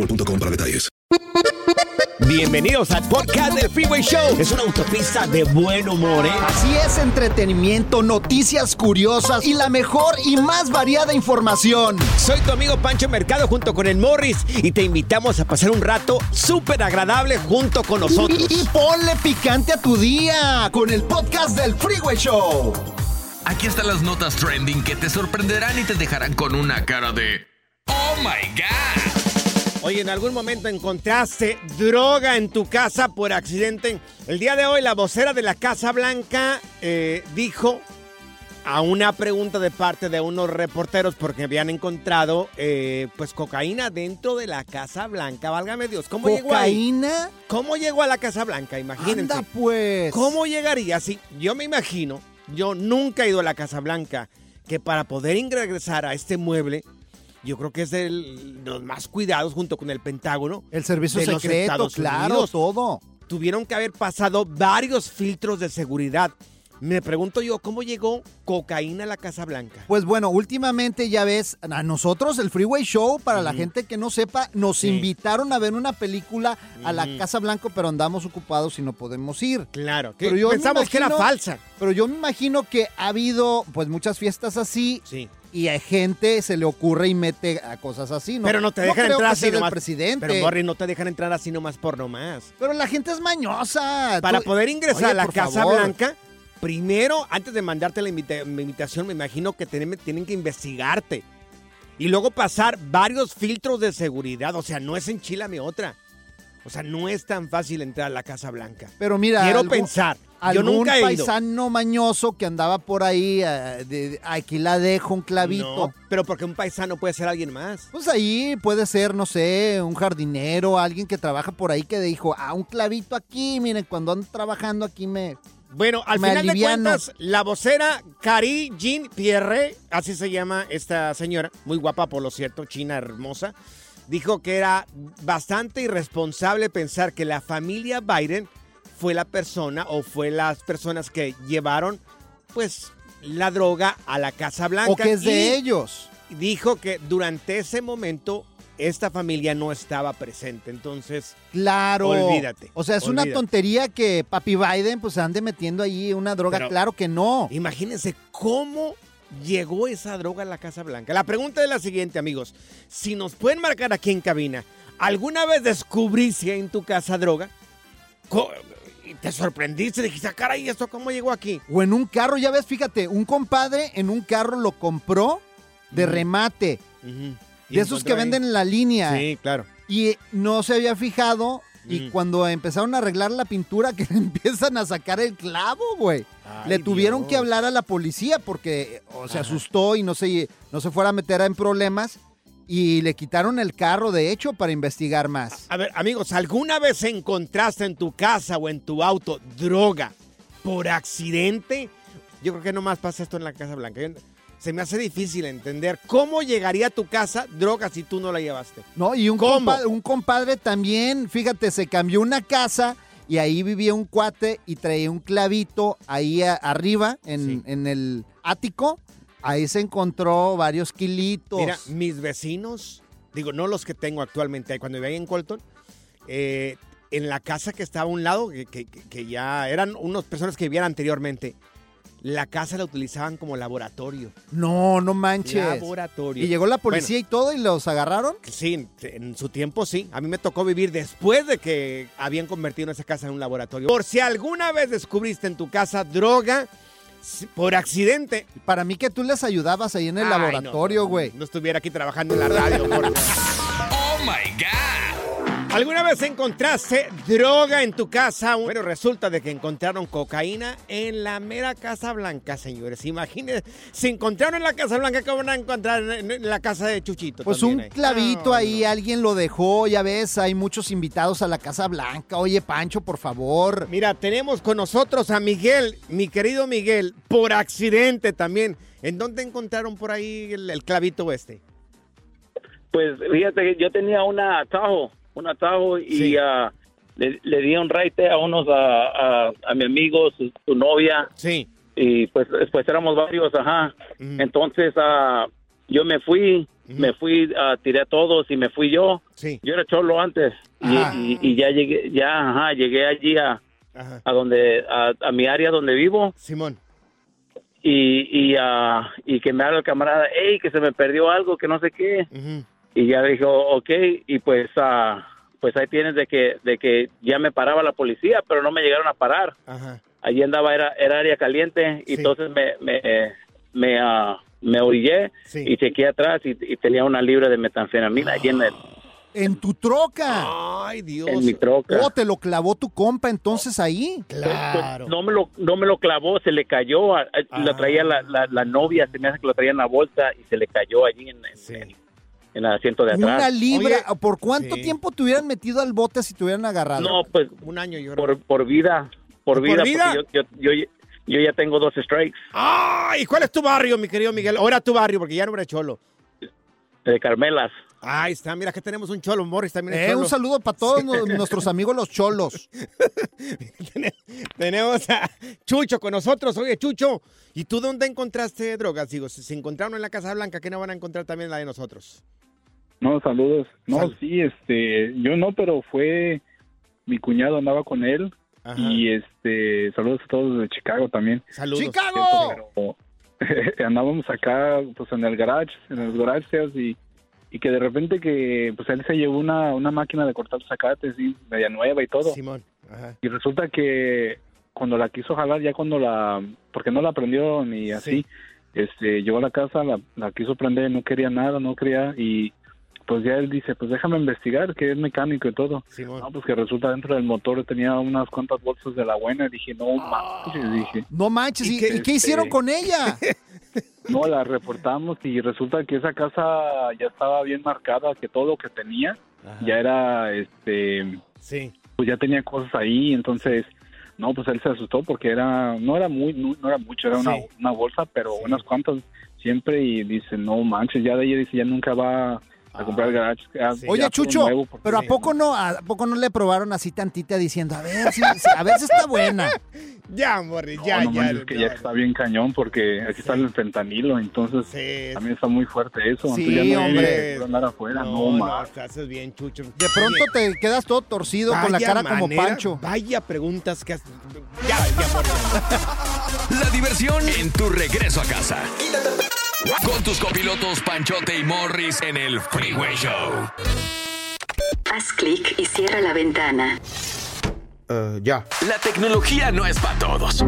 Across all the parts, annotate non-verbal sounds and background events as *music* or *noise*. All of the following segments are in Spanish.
boostmobile.com para detalles. Bienvenidos al podcast del Freeway Show. Es una autopista de buen humor, ¿eh? Así es, entretenimiento, noticias curiosas y la mejor y más variada información. Soy tu amigo Pancho Mercado junto con el Morris y te invitamos a pasar un rato súper agradable junto con nosotros. Y, y ponle picante a tu día con el podcast del Freeway Show. Aquí están las notas trending que te sorprenderán y te dejarán con una cara de ¡Oh my God! Oye, ¿en algún momento encontraste droga en tu casa por accidente? El día de hoy la vocera de la Casa Blanca eh, dijo a una pregunta de parte de unos reporteros porque habían encontrado eh, pues cocaína dentro de la Casa Blanca. Válgame Dios, ¿cómo llegó ahí? ¿Cocaína? ¿Cómo llegó a la Casa Blanca? Imagínense. Anda pues. ¿Cómo llegaría así? Yo me imagino, yo nunca he ido a la Casa Blanca, que para poder ingresar a este mueble, yo creo que es de los más cuidados junto con el Pentágono. El servicio de los secreto, Estados claro, Unidos. todo. Tuvieron que haber pasado varios filtros de seguridad. Me pregunto yo, ¿cómo llegó cocaína a la Casa Blanca? Pues bueno, últimamente ya ves, a nosotros el Freeway Show, para la gente que no sepa, nos Sí. invitaron a ver una película a la. Casa Blanca, pero andamos ocupados y no podemos ir. Claro, que Pero yo pensamos que era falsa. Pero yo me imagino que ha habido pues muchas fiestas así Sí. y a gente se le ocurre y mete a cosas así, ¿no? Pero no te dejan entrar así nomás. presidente. Pero, Morris, no te dejan entrar así nomás por nomás. Pero la gente es mañosa. Para Tú- poder ingresar Oye, a la Casa favor. Blanca, primero, antes de mandarte la invita- invitación, me imagino que tienen, tienen que investigarte. Y luego pasar varios filtros de seguridad. O sea, no es enchilame otra. O sea, no es tan fácil entrar a la Casa Blanca. Pero mira, Quiero algún- pensar. Yo algún nunca he ido. paisano mañoso que andaba por ahí, eh, de- aquí la dejo un clavito. No, pero porque un paisano puede ser alguien más. Pues ahí puede ser, no sé, un jardinero, alguien que trabaja por ahí que dijo, ah, un clavito aquí, miren, cuando ando trabajando aquí me... Bueno, al final aliviano. de cuentas, la vocera Cari Jean Pierre, así se llama esta señora, muy guapa por lo cierto, china hermosa, dijo que era bastante irresponsable pensar que la familia Biden fue la persona o fue las personas que llevaron pues la droga a la Casa Blanca. O que es de ellos. Dijo que durante ese momento esta familia no estaba presente, entonces Claro. Olvídate, O sea, es una tontería que Papi Biden pues ande metiendo ahí una droga. Pero- claro que no. Imagínense cómo llegó esa droga a la Casa Blanca. La pregunta es la siguiente, amigos. Si nos pueden marcar aquí en cabina, ¿alguna vez descubriste en tu casa droga? Y ¿Te sorprendiste? Dijiste, "Ah, caray, ¿esto cómo llegó aquí? O en un carro, ya ves, fíjate, un compadre en un carro lo compró de remate. Y De esos que ahí- venden en la línea. Sí, claro. Y no se había fijado. Y Mm. cuando empezaron a arreglar la pintura, *laughs* que le empiezan a sacar el clavo, güey. Le tuvieron Dios. que hablar a la policía porque o se Ajá. asustó y no se, no se fuera a meter en problemas. Y le quitaron el carro, de hecho, para investigar más. A ver, amigos, ¿alguna vez encontraste en tu casa o en tu auto droga por accidente? Yo creo que nomás pasa esto en la Casa Blanca. Yo- Se me hace difícil entender cómo llegaría a tu casa droga si tú no la llevaste. No, y un, compadre también, fíjate, se cambió una casa y ahí vivía un cuate y traía un clavito ahí a- arriba en, Sí. en el ático. Ahí se encontró varios kilitos. Mira, mis vecinos digo, no los que tengo actualmente, cuando vivía en Colton, eh, en la casa que estaba a un lado, que, que- que ya eran unas personas que vivían anteriormente, la casa la utilizaban como laboratorio. No, no manches. Laboratorio. Y llegó la policía y todo y los agarraron. Sí, en- su tiempo sí. A mí me tocó vivir después de que habían convertido esa casa en un laboratorio. Por si alguna vez descubriste en tu casa droga por accidente. Para mí que tú les ayudabas ahí en el Ay, no, laboratorio, no, güey. No, estuviera aquí trabajando en la radio. por- *laughs* ¡Oh, my God! ¿Alguna vez encontraste droga en tu casa? Bueno, resulta de que encontraron cocaína en la mera Casa Blanca, señores. Imagínense, si encontraron en la Casa Blanca, ¿qué van a encontrar en la casa de Chuchito? Pues también un ahí? clavito No, ahí, no. alguien lo dejó, ya ves, hay muchos invitados a la Casa Blanca. Oye, Pancho, por favor. Mira, tenemos con nosotros a Miguel, mi querido Miguel, por accidente también. ¿En dónde encontraron por ahí el, el clavito este? Pues fíjate que yo tenía un atajo, un atajo y Sí. ah, le, le di un raite a unos, a, a, a mi amigo, su, su novia, Sí. y pues, pues éramos varios, ajá. Entonces ah, yo me fui, me fui, a tiré a todos y me fui yo. Sí. Yo era cholo antes y, y- y ya llegué, ya, ajá, llegué allí a, Ajá. a donde, a, a mi área donde vivo Simón. y, y, ah, y que me habla el camarada, hey, que se me perdió algo, que no sé qué. Ujú. Y ya dijo ok y pues ah, pues ahí tienes de que de que ya me paraba la policía pero no me llegaron a parar Ajá. allí andaba era, era área caliente y Sí. entonces me me me, ah, me orillé Sí. y chequeé atrás y, y tenía una libra de metanfetamina allí en, el- En tu troca. Ay, Dios. en mi troca Oh, te lo clavó tu compa entonces ahí. Claro. no me lo no me lo clavó se le cayó a- a- Ah. lo traía la, la, la novia se me hace que lo traía en la bolsa y se le cayó allí en, en- Sí. en- en el asiento de Una atrás libra. Oye, ¿Por cuánto sí. tiempo te hubieran metido al bote si te hubieran agarrado? no pues Un año yo creo. por por vida por ¿Por vida, vida? porque yo, yo, yo, yo ya tengo dos strikes Ay, ¿cuál es tu barrio, mi querido Miguel? Ahora tu barrio, porque ya no eres cholo. de Carmelas Ahí está, mira que tenemos un cholo, Morris también es Eh, cholo. un saludo para todos nu- nuestros amigos los cholos. *laughs* Tene- Tenemos a Chucho con nosotros. Oye, Chucho, ¿y tú dónde encontraste drogas? Digo, si se encontraron en la Casa Blanca, ¿qué no van a encontrar también la de nosotros? No, saludos. No, Sal- sí, este, yo no, pero fue mi cuñado andaba con él Ajá. y este, saludos a todos de Chicago también. Saludos. ¡Chicago! Pero *laughs* andábamos acá, pues en el garage, en el garage sales, y, y que de repente que, pues él se llevó una, una máquina de cortar zacates, sí, media nueva y todo. Simón. Ajá. Y resulta que cuando la quiso jalar, ya cuando la, porque no la prendió ni así, este, llegó a la casa, la, la quiso prender, no quería nada, no quería, y pues ya él dice, pues déjame investigar, que es mecánico y todo. No, pues que resulta dentro del motor tenía unas cuantas bolsas de la buena, dije, no manches, dije. No manches, ¿Y ¿y, qué- y qué hicieron este- con ella? *laughs* No, la reportamos y resulta que esa casa ya estaba bien marcada, que todo lo que tenía Ajá. ya era, este, Sí. pues ya tenía cosas ahí, entonces, no, pues él se asustó porque era, no era muy, no, no era mucho, era una, una bolsa, pero Sí. unas cuantas siempre y dice, no manches, ya de ella dice, ya nunca va a comprar el garage. Sí. Oye, Chucho, nuevo, porque- pero ¿a Sí. poco no a poco no le probaron así tantita diciendo, a ver si, si- a ver si está buena? *laughs* Ya, Morris, No, ya, no ya. manches, que ya está bien cañón porque aquí está el fentanilo, entonces Sí. también está muy fuerte eso. Sí, entonces ya no hombre. andar afuera, no, No, no, haces bien, Chucho. De pronto te quedas todo torcido con la cara como Pancho. Vaya preguntas que has... Ya, ya, Morris. *laughs* La diversión en tu regreso a casa. Con tus copilotos Panchote y Morris en el Freeway Show. Haz clic y cierra la ventana. Eh, ya. La tecnología no es para todos.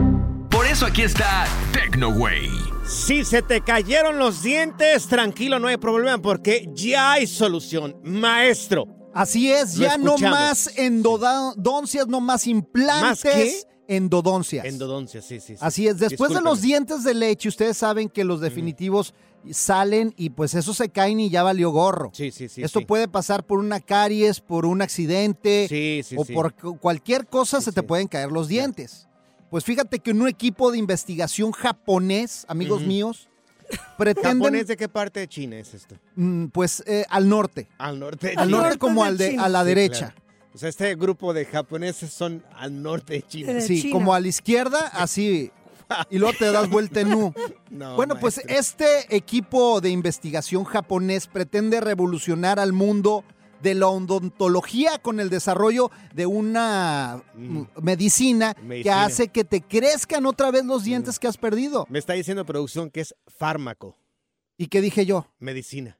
Por eso aquí está TecnoWay. Si se te cayeron los dientes, tranquilo, no hay problema porque ya hay solución. Maestro, Así es, Lo ya no más endodoncias, no más implantes. ¿Más qué? Endodoncias. endodoncia, sí, sí. sí. Así es, después de los dientes de leche, ustedes saben que los definitivos salen y pues eso se caen y ya valió gorro. Sí, sí, sí. Esto sí. puede pasar por una caries, por un accidente Sí, sí, o sí. por cu- cualquier cosa Sí, se te sí. pueden caer los dientes. Pues fíjate que un equipo de investigación japonés, amigos míos, *laughs* pretenden ¿Japonés de qué parte de China es esto? mm, pues eh, al norte, Al norte de al norte como al de, a la Sí, derecha. claro. O sea, este grupo de japoneses son al norte de China. De Sí, China. como a la izquierda, así y luego te das vuelta en U. *laughs* No, bueno, pues este equipo de investigación japonés pretende revolucionar al mundo de la odontología con el desarrollo de una mm, medicina, que hace que te crezcan otra vez los dientes que has perdido. Me está diciendo producción que es fármaco, ¿Y qué dije yo? medicina.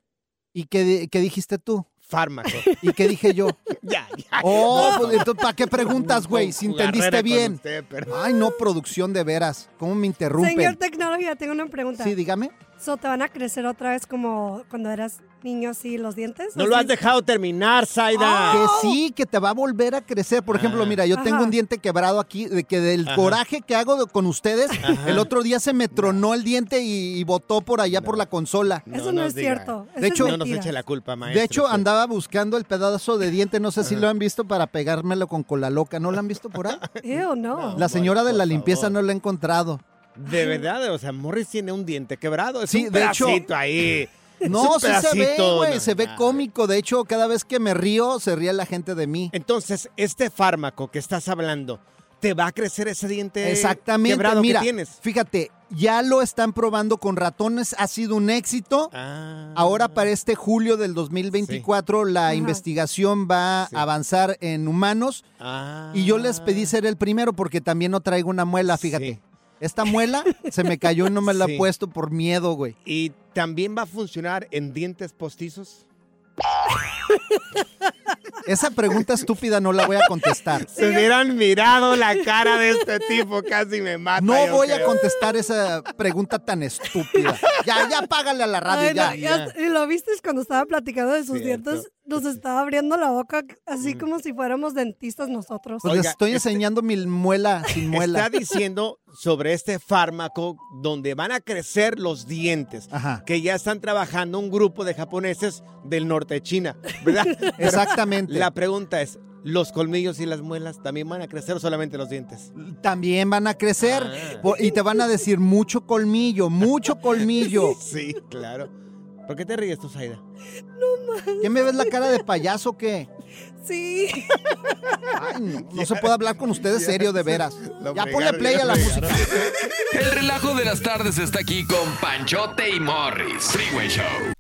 ¿Y qué, qué dijiste tú? Fármaco. *laughs* ¿Y qué dije yo? *laughs* ya, ya. Oh, No, pues entonces, ¿para qué preguntas, güey? Si entendiste bien. usted, pero- Ay, no, producción de veras. ¿Cómo me interrumpen? Señor Tecnología, tengo una pregunta. Sí, dígame. So, ¿Te van a crecer otra vez como cuando eras niño así los dientes? No lo has dejado terminar, Zaida. Que sí, que te va a volver a crecer. Por ejemplo, Ah. mira, yo tengo Ajá. un diente quebrado aquí, de que del Ajá. coraje que hago de- con ustedes, Ajá. el otro día se me tronó el diente y, y botó por allá por la consola. Eso no, nos es diga. cierto. De Eso es hecho- no nos mentira. eche la culpa, maestro. De hecho, andaba buscando el pedazo de diente, no sé si lo han visto para pegármelo con cola loca. ¿No lo han visto por ahí? Ew, no. La señora de la limpieza favor. no lo ha encontrado. De verdad, o sea, Morris tiene un diente quebrado. Es Sí, un de hecho- ahí. *laughs* No, sí se ve, güey, no, se ve cómico. De hecho, cada vez que me río, se ríe la gente de mí. Entonces, este fármaco que estás hablando, ¿te va a crecer ese diente Exactamente, quebrado mira, que tienes? fíjate, ya lo están probando con ratones, ha sido un éxito. Ah. Ahora para este julio del 2024 la Ajá. investigación va Sí. a avanzar en humanos Ah. y yo les pedí ser el primero porque también no traigo una muela, fíjate. Sí. Esta muela se me cayó y no me la Sí. he puesto por miedo, güey. ¿Y también va a funcionar en dientes postizos? Esa pregunta estúpida no la voy a contestar. Se hubieran mirado la cara de este tipo, casi me mata. No yo voy a creo. contestar esa pregunta tan estúpida. Ya, ya págale a la radio, Ay, ya. no, ya- y lo viste cuando estaba platicando de sus Cierto. dientes, nos estaba abriendo la boca así como si fuéramos dentistas nosotros. Pues Oiga, estoy este- enseñando mi muela sin muela. Está diciendo sobre este fármaco donde van a crecer los dientes. Ajá. Que ya están trabajando un grupo de japoneses del norte de China, ¿verdad? *laughs* Exactamente. La pregunta es, ¿los colmillos y las muelas también van a crecer o solamente los dientes? También van a crecer Ah. y te van a decir mucho colmillo, mucho *laughs* colmillo. Sí, claro. ¿Por qué te ríes tú, Zaida? ¿Qué me ves la cara de payaso o qué? Sí. Ay, no, no se puede hablar con ustedes serio, de veras. Lo Ya ponle play a la música. El relajo de las tardes está aquí con Panchote y Morris. Freeway Show.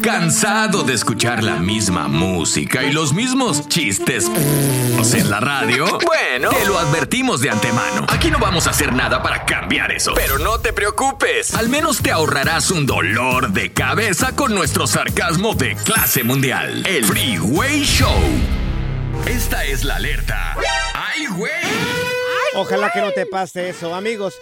¿Cansado de escuchar la misma música y los mismos chistes en la radio? Bueno, te lo advertimos de antemano. Aquí no vamos a hacer nada para cambiar eso. Pero no te preocupes. Al menos te ahorrarás un dolor de cabeza con nuestro sarcasmo de clase mundial. El Freeway Show. Esta es la alerta. ¡Ay, güey! Ojalá que no te pase eso, amigos.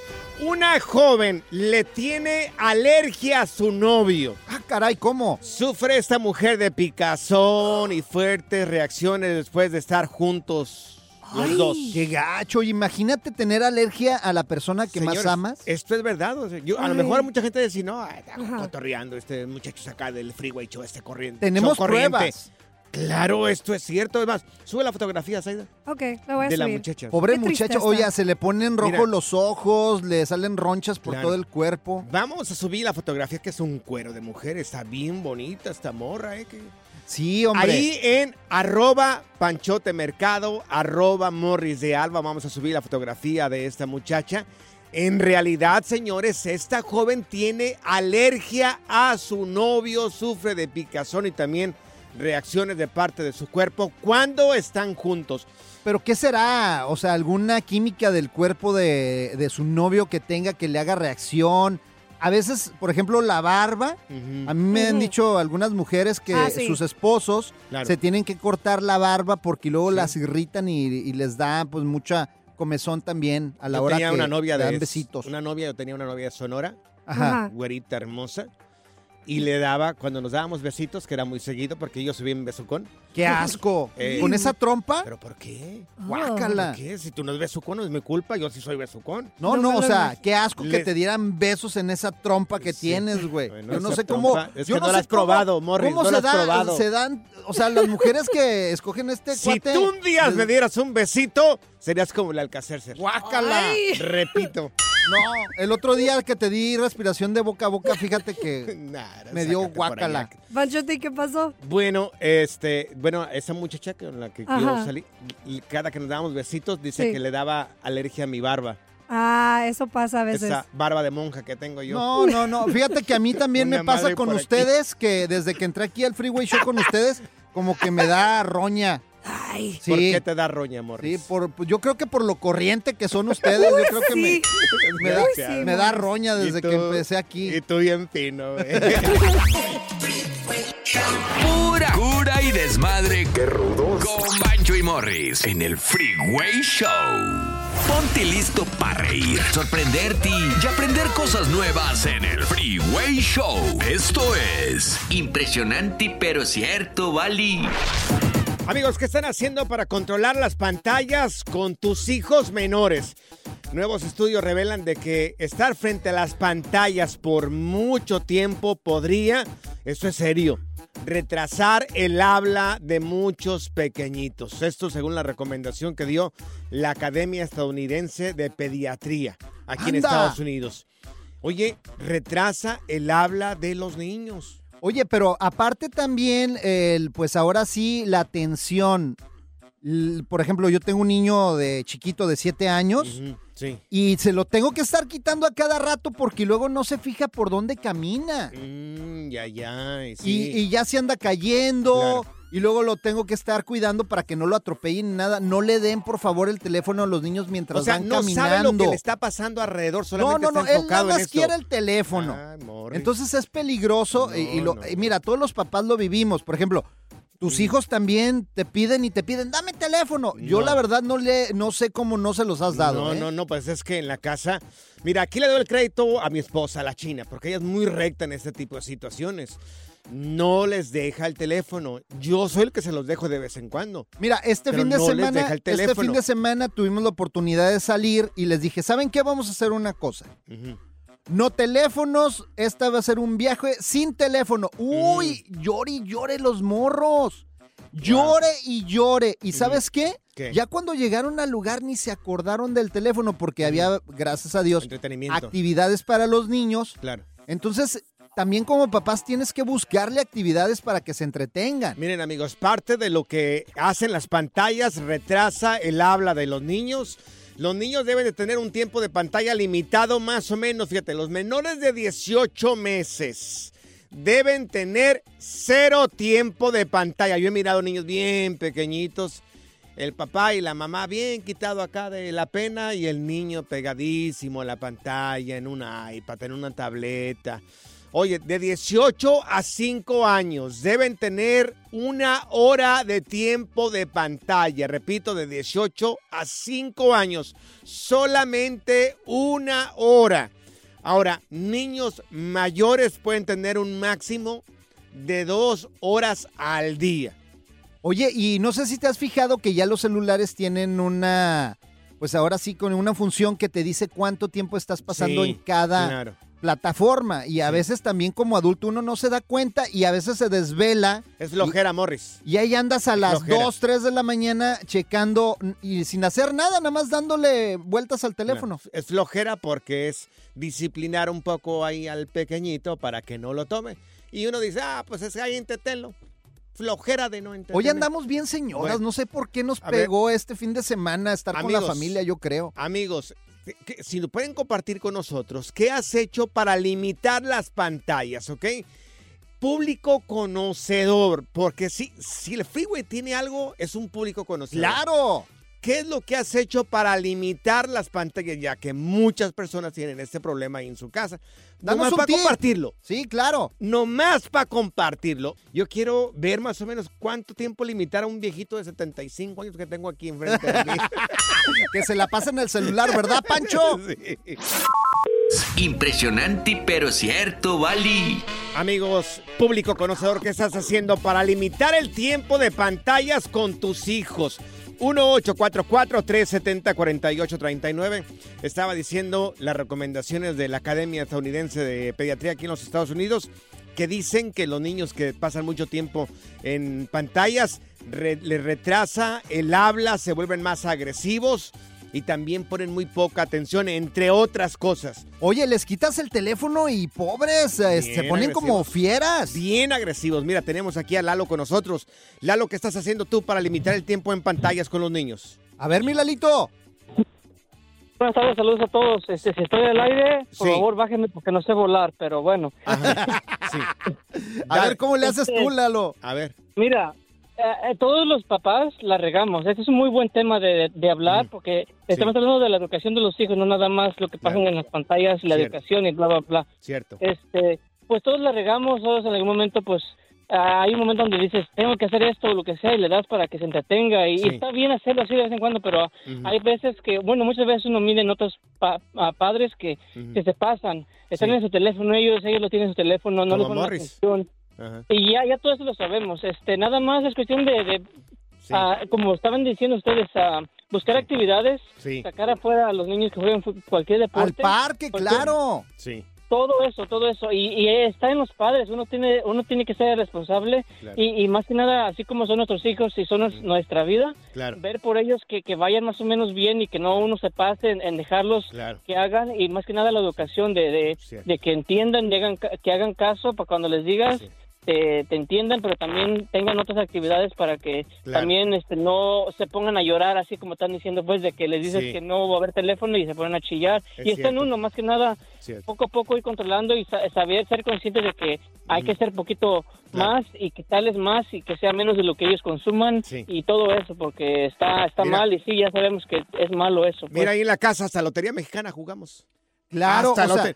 Una joven le tiene alergia a su novio. Ah, caray, ¿cómo? Sufre esta mujer de picazón y fuertes reacciones después de estar juntos los Ay, dos. Qué gacho. Imagínate tener alergia a la persona que más amas. Esto es verdad. o sea, yo- a lo mejor mucha gente dice, no, está cotorreando este muchacho acá del freeway show, este corriente. Tenemos show corriente". Claro, esto es cierto. Es más, sube la fotografía, Saida, Ok, lo voy a de la subir. muchacha. Pobre Qué muchacho, oye, se le ponen rojos Mira. los ojos, le salen ronchas por Claro. todo el cuerpo. Vamos a subir la fotografía que es un cuero de mujer. Está bien bonita esta morra, ¿eh? que- Sí, hombre. Ahí en arroba panchote mercado, arroba morris de alba, vamos a subir la fotografía de esta muchacha. En realidad, señores, esta joven tiene alergia a su novio, sufre de picazón y también reacciones de parte de su cuerpo cuando están juntos. ¿Pero qué será? O sea, alguna química del cuerpo de, de su novio que tenga que le haga reacción. a veces, por ejemplo, la barba. A mí me han dicho algunas mujeres que Ah, sí. sus esposos Claro. se tienen que cortar la barba porque luego las irritan y, y les da pues mucha comezón también a la Yo hora tenía que una novia de dan besitos. Una novia, yo tenía una novia de Sonora, Ajá. güerita hermosa. Y le daba, cuando nos dábamos besitos, que era muy seguido porque yo subí en besucón. ¡Qué asco! Eh, ¿Con esa trompa? ¿Pero por qué? Guácala. ¿Por qué? Si tú no es besucón, no es mi culpa. Yo sí soy besucón. No, no, o sea, qué asco que te dieran besos en esa trompa que tienes, güey. Bueno, yo no sé cómo. es yo que no sé la has cómo- probado, Morris, ¿Cómo no se da- probado. Se dan, o sea, las mujeres que escogen este *laughs* Si cuate. tú un día les- me dieras un besito, serías como el Alcacercer. Guácala. Ay. Repito. No, el otro día que te di respiración de boca a boca, fíjate que *laughs* Nah, me dio guácala. Panchote, ¿qué pasó? Bueno, este, bueno, esa muchacha con la que yo Ajá. salí, y cada que nos dábamos besitos, dice Sí. que le daba alergia a mi barba. Ah, eso pasa a veces. Esa barba de monja que tengo yo. No, no, no. Fíjate que a mí también me pasa con aquí. ustedes que desde que entré aquí al Freeway Show con ustedes, como que me da roña. Ay. Sí. ¿Por qué te da roña, Morris? Sí, por, yo creo que por lo corriente que son ustedes, yo creo que me, sí. *laughs* me da, Uy, sí, me da Morris. roña desde tú- que empecé aquí. Y tú bien fino, güey. *laughs* Desmadre. ¡Qué rudos! Con Bancho y Morris en el Freeway Show. Ponte listo para reír, sorprenderte y aprender cosas nuevas en el Freeway Show. Esto es impresionante pero cierto, Bali. Amigos, ¿qué están haciendo para controlar las pantallas con tus hijos menores? Nuevos estudios revelan de que estar frente a las pantallas por mucho tiempo podría, esto es serio, retrasar el habla de muchos pequeñitos. Esto según la recomendación que dio la Academia Estadounidense de Pediatría aquí en. Estados Unidos. Oye, retrasa el habla de los niños. Oye, pero aparte también, el, pues ahora sí, la atención. Por ejemplo, yo tengo un niño de chiquito de 7 años Sí. y se lo tengo que estar quitando a cada rato porque luego no se fija por dónde camina. Mm, ya, ya. y Y, sí. y ya se anda cayendo. Claro. Y luego lo tengo que estar cuidando para que no lo atropellen ni nada. No le den, por favor, el teléfono a los niños mientras O sea, van no caminando. sabe lo que le está pasando alrededor, no, solamente no, no, está él nada más quiere el teléfono. Ay, Morris. Entonces es peligroso y, lo- no. y mira, todos los papás lo vivimos. Por ejemplo, tus hijos también te piden y te piden, dame teléfono. Yo la verdad no le, no sé cómo no se los has dado. No, ¿eh? no, no, pues es que en la casa. Mira, aquí le doy el crédito a mi esposa, la china, porque ella es muy recta en este tipo de situaciones. No les deja el teléfono. Yo soy el que se los dejo de vez en cuando. Mira, este fin de no semana, este fin de semana tuvimos la oportunidad de salir y les dije, ¿saben qué? Vamos a hacer una cosa. Ujú. No teléfonos, esta va a ser un viaje sin teléfono. Uy, llore y llore los morros. Llore y llore. ¿Y sabes qué? ¿Qué? Ya cuando llegaron al lugar ni se acordaron del teléfono porque había, gracias a Dios, Entretenimiento. actividades para los niños. Claro. Entonces, también como papás tienes que buscarle actividades para que se entretengan. Miren, amigos, parte de lo que hacen las pantallas retrasa el habla de los niños. Los niños deben de tener un tiempo de pantalla limitado más o menos. Fíjate, los menores de 18 meses deben tener cero tiempo de pantalla. Yo he mirado niños bien pequeñitos, el papá y la mamá bien quitado acá de la pena y el niño pegadísimo a la pantalla en un iPad, en una tableta. Oye, de 18 a 5 años deben tener una hora de tiempo de pantalla. Repito, de 18 a 5 años. Solamente una hora. Ahora, niños mayores pueden tener un máximo de dos horas al día. Oye, y no sé si te has fijado que ya los celulares tienen una, pues ahora sí, con una función que te dice cuánto tiempo estás pasando Sí, en cada claro. Plataforma. Y a veces también como adulto uno no se da cuenta y a veces se desvela. Es flojera, Morris. Y ahí andas a las Flojera. 2, 3 de la mañana checando y sin hacer nada, nada más dándole vueltas al teléfono. Es flojera porque es disciplinar un poco ahí al pequeñito para que no lo tome. Y uno dice, ah, pues es ahí entretenlo. Flojera de no entretener. Hoy andamos bien, señoras. Bueno. no sé por qué nos ver. pegó este fin de semana estar con la familia, yo creo. Amigos, que- si lo pueden compartir con nosotros, ¿qué has hecho para limitar las pantallas, ok? Público conocedor, porque si, si el freeway tiene algo, es un público conocedor. ¡Claro! ¿Qué es lo que has hecho para limitar las pantallas? Ya que muchas personas tienen este problema ahí en su casa. Nomás para tip. compartirlo. Sí, claro. Nomás para compartirlo. Yo quiero ver más o menos cuánto tiempo limitar a un viejito de 75 años que tengo aquí enfrente de mí. *laughs* Que se la pasa en el celular, ¿verdad, Pancho? *laughs* Sí. Impresionante, pero cierto, Bali. Amigos, público conocedor, ¿qué estás haciendo para limitar el tiempo de pantallas con tus hijos? 1-844-370-4839. Estaba diciendo las recomendaciones de la Academia Estadounidense de Pediatría aquí en los Estados Unidos que dicen que los niños que pasan mucho tiempo en pantallas re- les retrasa el habla, se vuelven más agresivos y también ponen muy poca atención, entre otras cosas. Oye, les quitas el teléfono y pobres, eh, se ponen como fieras. Bien agresivos. Mira, tenemos aquí a Lalo con nosotros. Lalo, ¿qué estás haciendo tú para limitar el tiempo en pantallas con los niños? A ver, mi Lalito. Buenas tardes, saludos a todos. Este, si estoy al aire, por Sí. favor, bájenme porque no sé volar, pero bueno. Sí. *laughs* A ver, ¿cómo le haces Este- tú, Lalo? A ver. Mira, eh, eh, todos los papás la regamos. Este es un muy buen tema de, de hablar porque estamos hablando de la educación de los hijos, no nada más lo que pasa en las pantallas y la Cierto. educación y bla, bla, bla. Cierto. Este, pues todos la regamos, todos en algún momento, pues ah, hay un momento donde dices, tengo que hacer esto o lo que sea, y le das para que se entretenga. Y, está bien hacerlo así de vez en cuando, pero hay veces que, bueno, muchas veces uno mira en otros pa- a padres que, que se pasan. Están Sí. en su teléfono, ellos, ellos lo tienen en su teléfono, no Como le ponen Morris. atención. Ajá. Y ya, ya todo eso lo sabemos. Este, nada más es cuestión de, de, Sí. ah, como estaban diciendo ustedes, ah, buscar actividades, Sí. sacar afuera a los niños que jueguen fu- cualquier deporte. Al parque, claro. Sí. Todo eso, todo eso. Y, y está en los padres. Uno tiene, uno tiene que ser responsable. Claro. Y, y más que nada, así como son nuestros hijos y son nuestra vida, Claro. ver por ellos que, que vayan más o menos bien y que no uno se pase en, en dejarlos Claro. que hagan. Y más que nada la educación de, de, que entiendan, de hagan que hagan caso para cuando les digas. Sí. Te, te entiendan, pero también tengan otras actividades para que Claro. también este, no se pongan a llorar, así como están diciendo, pues, de que les dices Sí. que no va a haber teléfono y se ponen a chillar. Es y está en uno, más que nada, Cierto. poco a poco ir controlando y sa- saber ser conscientes de que hay que ser poquito Claro. más y quitarles más y que sea menos de lo que ellos consuman Sí. y todo eso porque está está Mira. mal y sí ya sabemos que es malo eso pues. Mira, ahí en la casa, hasta Lotería Mexicana jugamos. Claro, Hasta o sea,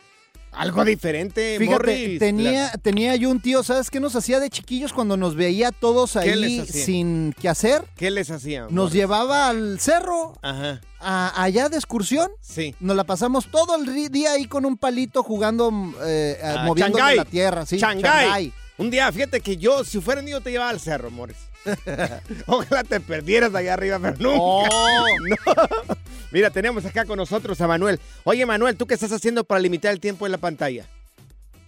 Algo diferente, Fíjate, Morris. tenía, tenía yo un tío, ¿sabes qué nos hacía de chiquillos cuando nos veía todos ¿Qué ahí sin qué hacer? ¿Qué les hacía? Nos Morris? llevaba al cerro, Ajá. a- allá de excursión. Sí. Nos la pasamos todo el día ahí con un palito jugando, eh, Ah, moviendo la tierra. Sí, Shanghái. Shanghái. Un día, fíjate que yo, si fuera niño, te llevaba al cerro, Morris. *laughs* Ojalá te perdieras allá arriba, pero nunca. Oh. *laughs* No. Mira, tenemos acá con nosotros a Manuel. Oye, Manuel, ¿tú qué estás haciendo para limitar el tiempo en la pantalla?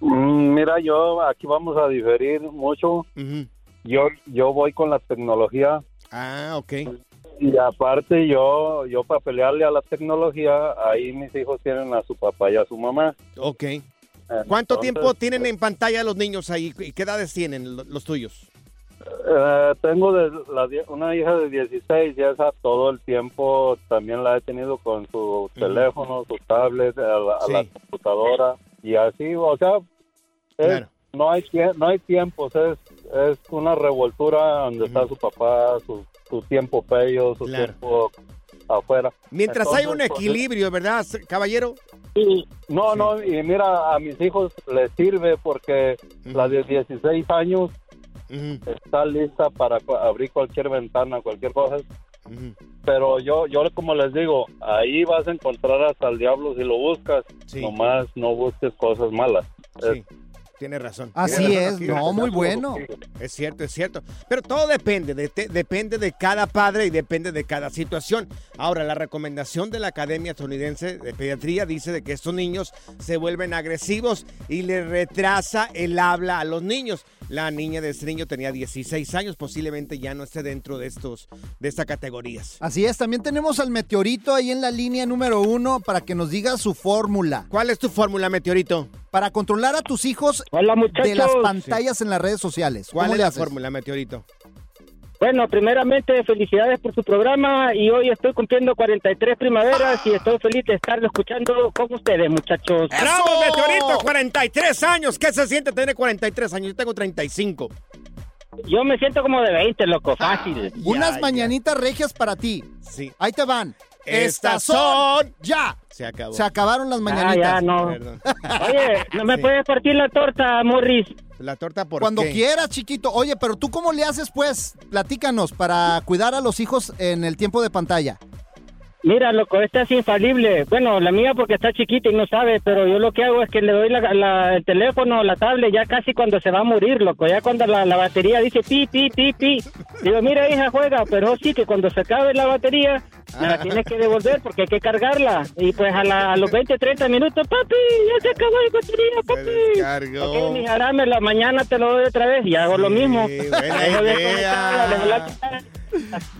Mm, Mira, yo aquí vamos a diferir mucho. Yo yo voy con la tecnología Ah, ok. y aparte yo yo para pelearle a la tecnología, ahí mis hijos tienen a su papá y a su mamá. Ok. ¿Cuánto Entonces, tiempo tienen en pantalla los niños ahí? ¿Y qué edades tienen lo- los tuyos? Eh, tengo de la una hija de 16 y esa todo el tiempo también la he tenido con su teléfono, su tablet, a la, a la Sí. computadora y así, o sea, es- Claro. no hay no hay tiempos, es es una revoltura donde está su papá, su, su tiempo pello, su Claro. tiempo afuera. Mientras hay un Entonces, pues, equilibrio, ¿verdad, caballero? No, no, y mira, a mis hijos les sirve porque la de 16 años está lista para abrir cualquier ventana, cualquier cosa. Pero yo, yo como les digo, ahí vas a encontrar hasta el diablo si lo buscas. Nomás no busques cosas malas. Sí. Tiene razón. Así Tiene es, tiene no, muy bueno. Es cierto, es cierto. Pero todo depende, de- depende de cada padre y depende de cada situación. Ahora, la recomendación de la Academia Estadounidense de Pediatría dice de que estos niños se vuelven agresivos y les retrasa el habla a los niños. La niña de este niño tenía 16 años, posiblemente ya no esté dentro de estos, de estas categorías. Así es, también tenemos al meteorito ahí en la línea número uno para que nos diga su fórmula. ¿Cuál es tu fórmula, meteorito? Para controlar a tus hijos Hola, de las pantallas en las redes sociales. ¿Cuál ¿Cómo es la haces? fórmula, meteorito? Bueno, primeramente felicidades por su programa y hoy estoy cumpliendo 43 primaveras y estoy feliz de estarlo escuchando con ustedes, muchachos. ¡Bravo, meteorito! 43 años. ¿Qué se siente tener 43 años? Yo tengo 35. Yo me siento como de 20, loco, fácil. Unas mañanitas regias para ti. Sí. Ahí te van. Estas son ya. Se acabó. Se acabaron las Ah, mañanitas. ya, no. Perdón. Oye, ¿no me Sí. puedes partir la torta, Morris? La torta por Cuando qué? quieras, chiquito. Oye, pero tú cómo le haces, pues, platícanos, para cuidar a los hijos en el tiempo de pantalla. Mira, loco, esta es infalible. Bueno, la mía porque está chiquita y no sabe, pero yo lo que hago es que le doy la- la- el teléfono, la tablet, ya casi cuando se va a morir, loco. Ya cuando la, la batería dice pi, pi, pi, pi. Digo, mira, hija, juega, pero sí que cuando se acabe la batería, me la tienes que devolver porque hay que cargarla. Y pues a, la- a los 20, 30 minutos, papi, ya se acabó la batería, papi. Cargó. Ok, mija, dámela, mañana te lo doy otra vez y hago lo mismo. buena *laughs* La idea. la-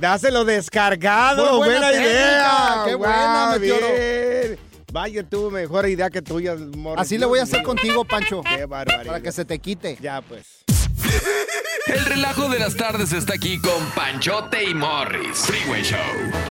Dáselo descargado. Buena buena, idea. qué buena, Meteoro. bien. Vaya, tuvo mejor idea que tuya, Morris. Así le voy a hacer contigo, Pancho. Qué barbaridad. Para que se te quite. Ya, pues. El relajo de las tardes está aquí con Panchote y Morris. Freeway Show.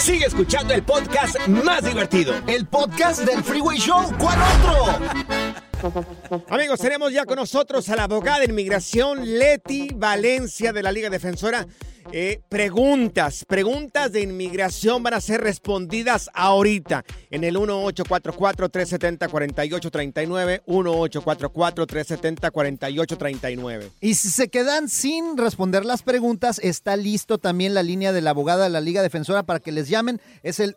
Sigue escuchando el podcast más divertido. El podcast del Freeway Show. ¿Cuál otro? Amigos, tenemos ya con nosotros a la abogada de inmigración Leti Valencia de la Liga Defensora. Eh, preguntas, preguntas de inmigración van a ser respondidas ahorita en el 1844-370-4839, 1844-370-4839. Y si se quedan sin responder las preguntas, está listo también la línea de la abogada de la Liga Defensora para que les llamen. Es el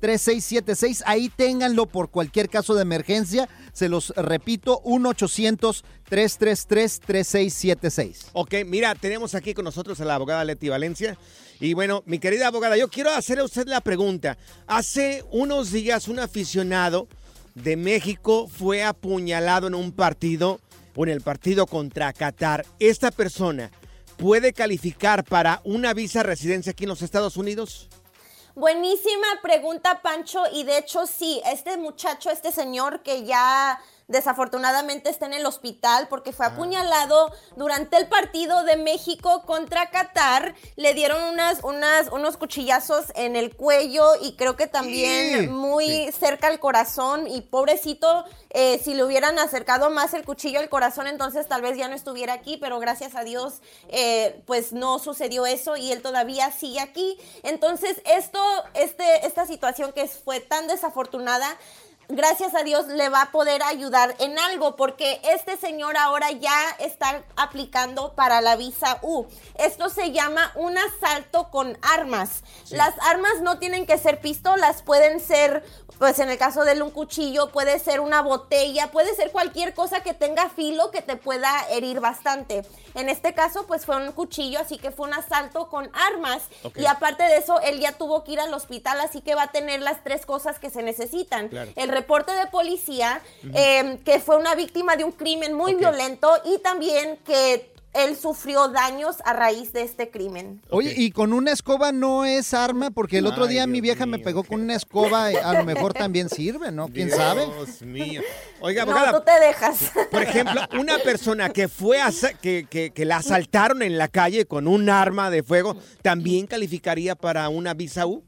1-800-333-3676. Ahí ténganlo por cualquier caso de emergencia. Se los repito, 1-800-333-3676. Ok, mira, tenemos aquí con nosotros a la abogada Leti Valencia. Y bueno, mi querida abogada, yo quiero hacerle a usted la pregunta. Hace unos días un aficionado de México fue apuñalado en un partido o en el partido contra Qatar. ¿Esta persona puede calificar para una visa residencia aquí en los Estados Unidos? Buenísima pregunta, Pancho. Y de hecho, sí, este muchacho, este señor que ya desafortunadamente está en el hospital porque fue apuñalado durante el partido de México contra Qatar. Le dieron unas, unas, unos cuchillazos en el cuello y creo que también Sí. muy cerca al corazón. Y pobrecito, eh, si le hubieran acercado más el cuchillo al corazón, entonces tal vez ya no estuviera aquí, pero gracias a Dios, eh, pues no sucedió eso y él todavía sigue aquí. Entonces, esto, este, esta situación que fue tan desafortunada, gracias a Dios le va a poder ayudar en algo porque este señor ahora ya está aplicando para la visa U. Esto se llama un asalto con armas. Las armas no tienen que ser pistolas, pueden ser, pues en el caso de él, un cuchillo, puede ser una botella, puede ser cualquier cosa que tenga filo que te pueda herir bastante. En este caso, pues fue un cuchillo, así que fue un asalto con armas. Y aparte de eso, él ya tuvo que ir al hospital, así que va a tener las tres cosas que se necesitan. Claro. El reporte de policía, eh, que fue una víctima de un crimen muy violento y también que él sufrió daños a raíz de este crimen. Oye, y con una escoba no es arma, porque el otro Ay, día mi vieja me pegó con una escoba, y a lo mejor también sirve, ¿no? ¿Quién sabe? Dios mío. Oiga, No, abogada. tú te dejas. Por ejemplo, una persona que fue asa- que, que, que la asaltaron en la calle con un arma de fuego, ¿también calificaría para una visa U?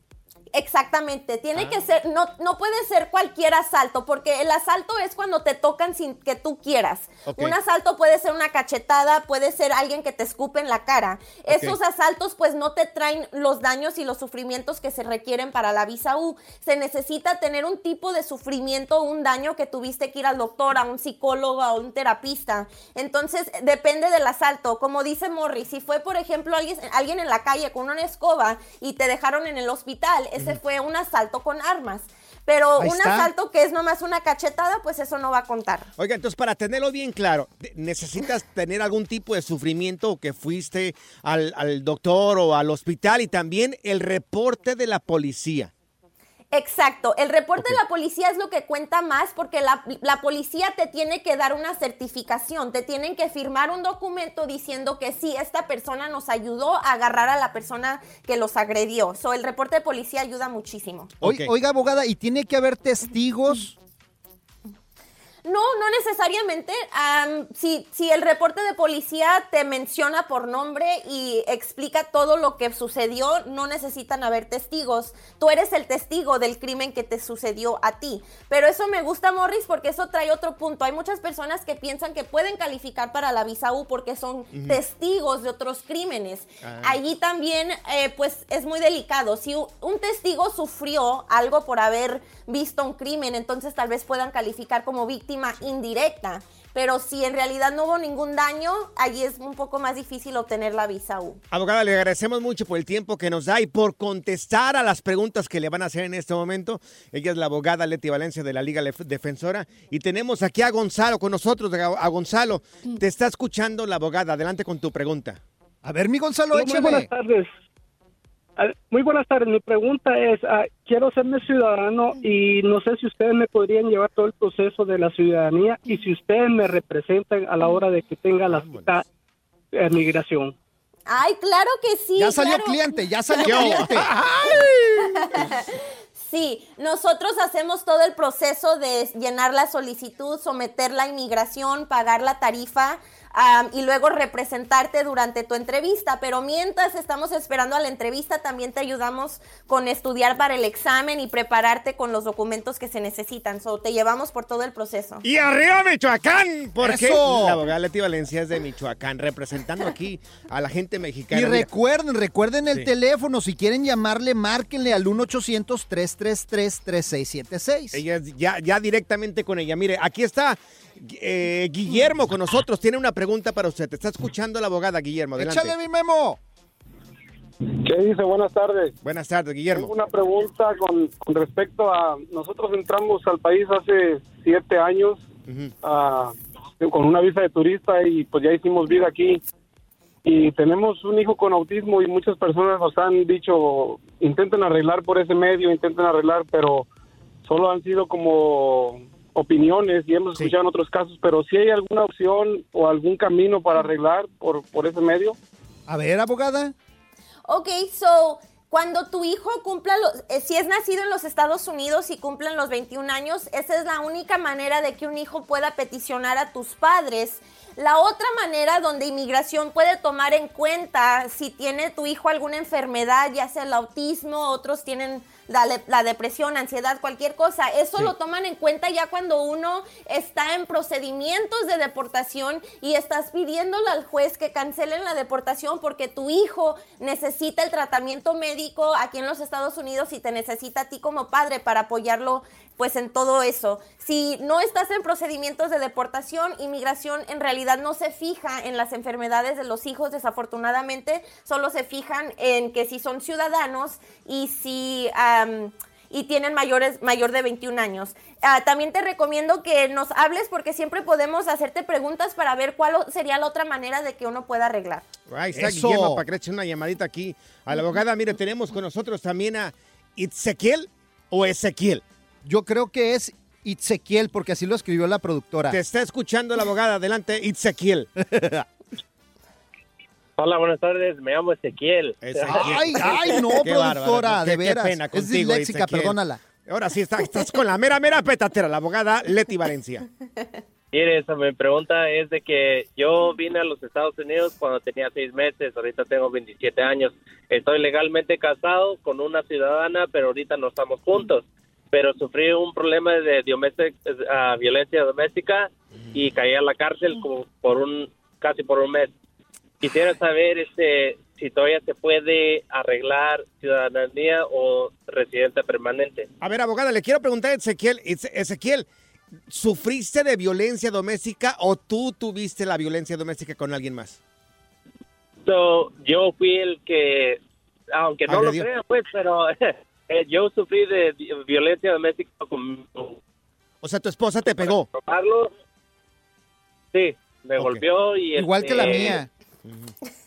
Exactamente, tiene que ser, no, no puede ser cualquier asalto, porque el asalto es cuando te tocan sin que tú quieras. Un asalto puede ser una cachetada, puede ser alguien que te escupe en la cara. Esos asaltos pues no te traen los daños y los sufrimientos que se requieren para la visa U. Se necesita tener un tipo de sufrimiento, un daño que tuviste que ir al doctor, a un psicólogo, a un terapista. Entonces, depende del asalto. Como dice Morris, si fue, por ejemplo, alguien, alguien en la calle con una escoba y te dejaron en el hospital, ese fue un asalto con armas. Pero Ahí un está. asalto que es nomás una cachetada, pues eso no va a contar. Oiga, entonces para tenerlo bien claro, ¿necesitas tener algún tipo de sufrimiento que fuiste al, al doctor o al hospital y también el reporte de la policía? Exacto, el reporte de la policía es lo que cuenta más porque la, la policía te tiene que dar una certificación, te tienen que firmar un documento diciendo que sí, esta persona nos ayudó a agarrar a la persona que los agredió. So, el reporte de policía ayuda muchísimo. Oi- Oiga, abogada, ¿y tiene que haber testigos? No, no necesariamente. Am, si, si el reporte de policía te menciona por nombre y explica todo lo que sucedió, no necesitan haber testigos. Tú eres el testigo del crimen que te sucedió a ti. Pero eso me gusta, Morris, porque eso trae otro punto. Hay muchas personas que piensan que pueden calificar para la visa U porque son testigos de otros crímenes. Ah. Allí también, eh, pues, es muy delicado. Si un testigo sufrió algo por haber visto un crimen, entonces tal vez puedan calificar como víctima indirecta. Pero si en realidad no hubo ningún daño, allí es un poco más difícil obtener la visa U. Abogada, le agradecemos mucho por el tiempo que nos da y por contestar a las preguntas que le van a hacer en este momento. Ella es la abogada Leti Valencia de la Liga Defensora. Y tenemos aquí a Gonzalo con nosotros. A a Gonzalo, te está escuchando la abogada. Adelante con tu pregunta. A ver, mi Gonzalo, Muy buenas tardes. Ah, Muy buenas tardes. Mi pregunta es, ah, quiero serme ciudadano y no sé si ustedes me podrían llevar todo el proceso de la ciudadanía y si ustedes me representan a la hora de que tenga la cita de migración. Ay, claro que sí. Ya salió claro. cliente, ya *laughs* salió cliente. *laughs* Sí, nosotros hacemos todo el proceso de llenar la solicitud, someter la inmigración, pagar la tarifa y luego representarte durante tu entrevista. Pero mientras estamos esperando a la entrevista, también te ayudamos con estudiar para el examen y prepararte con los documentos que se necesitan. So, te llevamos por todo el proceso. Y arriba Michoacán, porque ¡Eso! la abogada Leti Valencia es de Michoacán, representando aquí a la gente mexicana. Y recuerden, recuerden el Sí. teléfono. Si quieren llamarle, márquenle al 1-800-333-3676. Ella es ya, ya directamente con ella. Mire, aquí está eh, Guillermo con nosotros. Tiene una pregunta para usted. Te está escuchando la abogada, Guillermo. Adelante. Échale mi memo. ¿Qué dice? Buenas tardes. Buenas tardes, Guillermo. Tengo una pregunta con, con respecto a... Nosotros entramos al país hace siete años con una visa de turista y pues ya hicimos vida aquí. Y tenemos un hijo con autismo y muchas personas nos han dicho, intenten arreglar por ese medio, intenten arreglar, pero solo han sido como opiniones y hemos escuchado en otros casos, pero si hay alguna opción o algún camino para arreglar por, por ese medio. A ver, abogada. Ok, so cuando tu hijo cumpla los, eh, si es nacido en los Estados Unidos y cumplen los 21 años, esa es la única manera de que un hijo pueda peticionar a tus padres. La otra manera donde inmigración puede tomar en cuenta si tiene tu hijo alguna enfermedad, ya sea el autismo, otros tienen la, la depresión, ansiedad, cualquier cosa, eso Sí. lo toman en cuenta ya cuando uno está en procedimientos de deportación y estás pidiéndole al juez que cancelen la deportación porque tu hijo necesita el tratamiento médico aquí en los Estados Unidos y te necesita a ti como padre para apoyarlo pues en todo eso. Si no estás en procedimientos de deportación, inmigración en realidad no se fija en las enfermedades de los hijos, desafortunadamente, solo se fijan en que si son ciudadanos y si am, y tienen mayores mayor de 21 años. Ah, también te recomiendo que nos hables porque siempre podemos hacerte preguntas para ver cuál sería la otra manera de que uno pueda arreglar. Ahí está Eso. Guillermo para que le eche una llamadita aquí a la abogada. Mire, tenemos con nosotros también a Itzequiel o Ezequiel. Yo creo que es Itzequiel, porque así lo escribió la productora. Te está escuchando la abogada. Adelante, Itzequiel. *laughs* Hola, buenas tardes. Me llamo Ezequiel. Ay, ay, no, *laughs* Qué productora, bárbaro. de Qué- qué veras. pena es contigo, disléxica, Ezequiel. perdónala. Ahora sí, está- estás con la mera, mera petatera, la abogada Leti Valencia. Mire, esa mi pregunta es de que yo vine a los Estados Unidos cuando tenía seis meses, ahorita tengo 27 años. Estoy legalmente casado con una ciudadana, pero ahorita no estamos juntos. Pero sufrí un problema de domestic- ah, violencia doméstica y caí a la cárcel como por un casi por un mes. Quisiera saber este si todavía se puede arreglar ciudadanía o residencia permanente. A ver, abogada, le quiero preguntar a Ezequiel. Eze- Ezequiel, ¿sufriste de violencia doméstica o tú tuviste la violencia doméstica con alguien más? So, yo fui el que, aunque no lo crean, pues, pero *laughs* eh, yo sufrí de vi- violencia doméstica con O sea, tu esposa te pegó. Carlos. Sí, me golpeó y... Igual que la este, mía.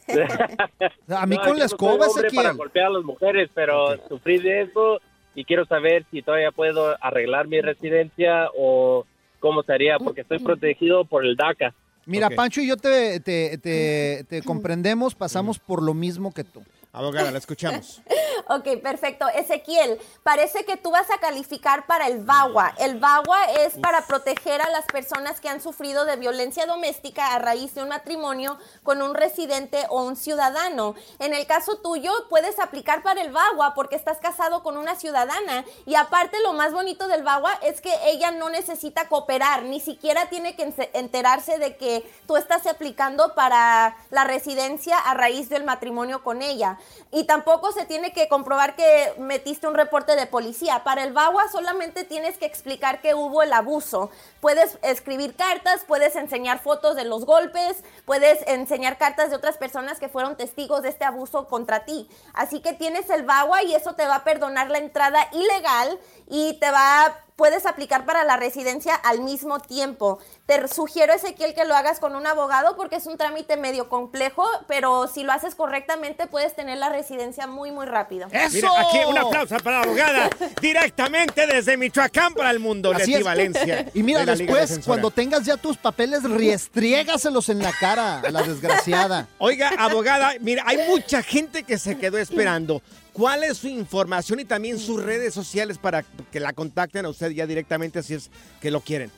*laughs* A mí No, con la no soy escoba, hombre para golpear a las mujeres, pero sufrí de eso y quiero saber si todavía puedo arreglar mi residencia o cómo sería, porque estoy protegido por el DACA. Mira, Pancho y yo te, te, te- te comprendemos, pasamos por lo mismo que tú. Abogada, la escuchamos. *laughs* Ok, perfecto. Ezequiel, parece que tú vas a calificar para el VAWA. El VAWA es para proteger a las personas que han sufrido de violencia doméstica a raíz de un matrimonio con un residente o un ciudadano. En el caso tuyo, puedes aplicar para el VAWA porque estás casado con una ciudadana. Y aparte, lo más bonito del VAWA es que ella no necesita cooperar, ni siquiera tiene que enterarse de que tú estás aplicando para la residencia a raíz del matrimonio con ella. Y tampoco se tiene que comprobar que metiste un reporte de policía. Para el VAWA solamente tienes que explicar que hubo el abuso. Puedes escribir cartas, puedes enseñar fotos de los golpes, puedes enseñar cartas de otras personas que fueron testigos de este abuso contra ti. Así que tienes el VAWA y eso te va a perdonar la entrada ilegal y te va puedes aplicar para la residencia al mismo tiempo. Te sugiero, Ezequiel, que lo hagas con un abogado porque es un trámite medio complejo, pero si lo haces correctamente puedes tener la residencia muy, muy rápido. Mira, aquí un aplauso para la abogada. *laughs* Directamente desde Michoacán para el mundo, Así Leti es. Valencia. Y mira, de después, cuando tengas ya tus papeles, riestriégaselos en la cara a la desgraciada. Oiga, abogada, mira, hay mucha gente que se quedó esperando. ¿Cuál es su información y también sus redes sociales para que la contacten a usted ya directamente si es que lo quieren?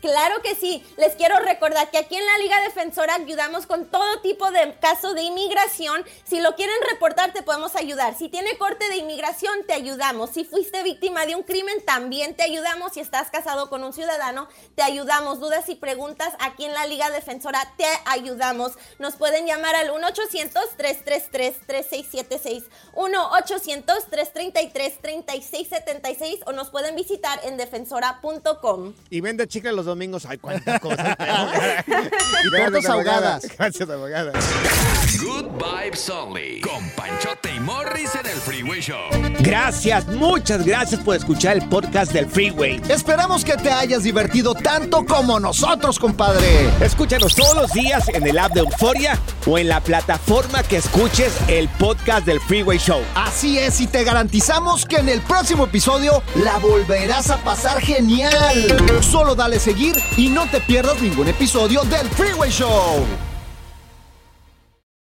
Claro que sí. Les quiero recordar que aquí en la Liga Defensora ayudamos con todo tipo de caso de inmigración. Si lo quieren reportar, te podemos ayudar. Si tiene corte de inmigración, te ayudamos. Si fuiste víctima de un crimen, también te ayudamos. Si estás casado con un ciudadano, te ayudamos. Dudas y preguntas, aquí en la Liga Defensora te ayudamos. Nos pueden llamar al 1-800-333-3676, 1-800-333-3676 o nos pueden visitar en defensora.com. Y vende chicle los domingos. Ay, cuánta cosa. *laughs* Y tortas ahogadas. Gracias, abogada. Good Vibes Only. Con Panchote y Morris en el Freeway Show. Gracias, muchas gracias por escuchar el podcast del Freeway. Esperamos que te hayas divertido tanto como nosotros, compadre. Escúchanos todos los días en el app de Euforia o en la plataforma que escuches el podcast del Freeway Show. Así es, y te garantizamos que en el próximo episodio la volverás a pasar genial. Solo dale seguir y no te pierdas ningún episodio del Freeway Show.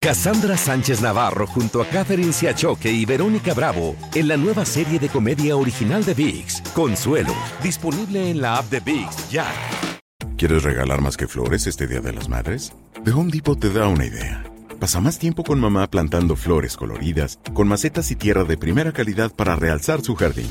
Cassandra Sánchez Navarro junto a Catherine Siachoque y Verónica Bravo en la nueva serie de comedia original de VIX, Consuelo, disponible en la app de VIX ya. ¿Quieres regalar más que flores este Día de las Madres? The Home Depot te da una idea. Pasa más tiempo con mamá plantando flores coloridas, con macetas y tierra de primera calidad para realzar su jardín.